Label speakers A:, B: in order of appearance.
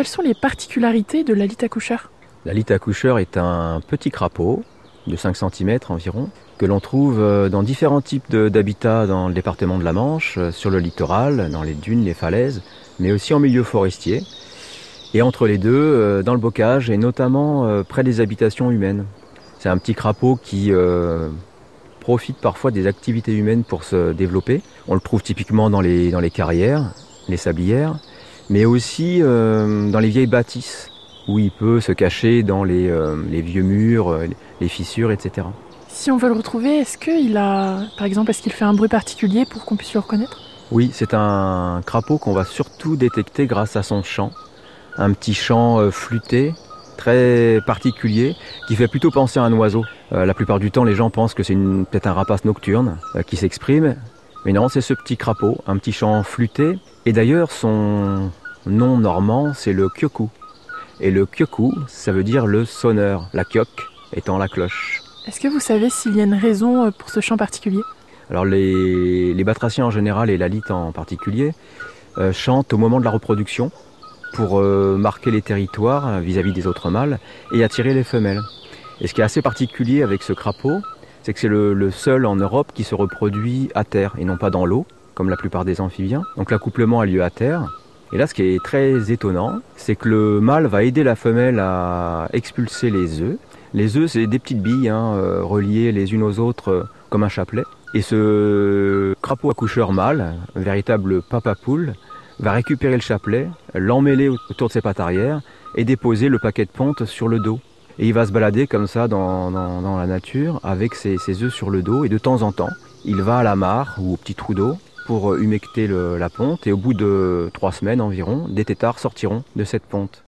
A: quelles sont les particularités de la lite accoucheur
B: La lite accoucheur est un petit crapaud de 5 cm environ que l'on trouve euh, dans différents types d'habitats dans le département de la Manche, euh, sur le littoral, dans les dunes, les falaises, mais aussi en milieu forestier. Et entre les deux, euh, dans le bocage et notamment près des habitations humaines. C'est un petit crapaud qui profite parfois des activités humaines pour se développer. On le trouve typiquement dans les carrières, les sablières, mais aussi dans les vieilles bâtisses, où il peut se cacher dans les, les vieux murs, les fissures, etc.
A: Si on veut le retrouver, est-ce qu'il a, par exemple, est-ce qu'il fait un bruit particulier pour qu'on puisse le reconnaître?
B: Oui, c'est un crapaud qu'on va surtout détecter grâce à son chant. Un petit chant euh, flûté, très particulier, qui fait plutôt penser à un oiseau. Euh, la plupart du temps, les gens pensent que c'est peut-être un rapace nocturne euh, qui s'exprime, mais non, c'est ce petit crapaud, un petit chant flûté. Et d'ailleurs, son nom normand, c'est le kyoku. Et le kyoku, ça veut dire le sonneur, la kyok étant la cloche.
A: Est-ce que vous savez s'il y a une raison euh, pour ce chant particulier?
B: Alors les, les, batraciens en général et la lite en particulier euh, chantent au moment de la reproduction pour euh, marquer les territoires vis-à-vis des autres mâles et attirer les femelles. Et ce qui est assez particulier avec ce crapaud, c'est que c'est le, le, seul en Europe qui se reproduit à terre et non pas dans l'eau, comme la plupart des amphibiens. Donc l'accouplement a lieu à terre. Et là, ce qui est très étonnant, c'est que le mâle va aider la femelle à expulser les œufs les œufs, c'est des petites billes hein, euh, reliées les unes aux autres euh, comme un chapelet. Et ce crapaud accoucheur mâle, un véritable papa poule, va récupérer le chapelet, l'emmêler autour de ses pattes arrière et déposer le paquet de ponte sur le dos. Et il va se balader comme ça dans, la nature avec ses, ses, œufs sur le dos et de temps en temps, il va à la mare ou au petit trou d'eau pour humecter la ponte et au bout de trois semaines environ, des têtards sortiront de cette ponte.